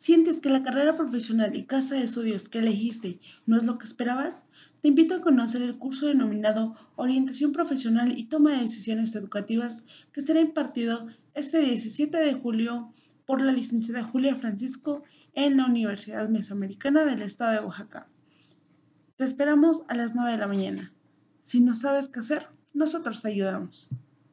¿Sientes que la carrera profesional y casa de estudios que elegiste no es lo que esperabas? Te invito a conocer el curso denominado Orientación Profesional y Toma de Decisiones Educativas que será impartido este 17 de julio por la licenciada Julia Francisco en la Universidad Mesoamericana del Estado de Oaxaca. Te esperamos a las 9 de la mañana. Si no sabes qué hacer, nosotros te ayudamos.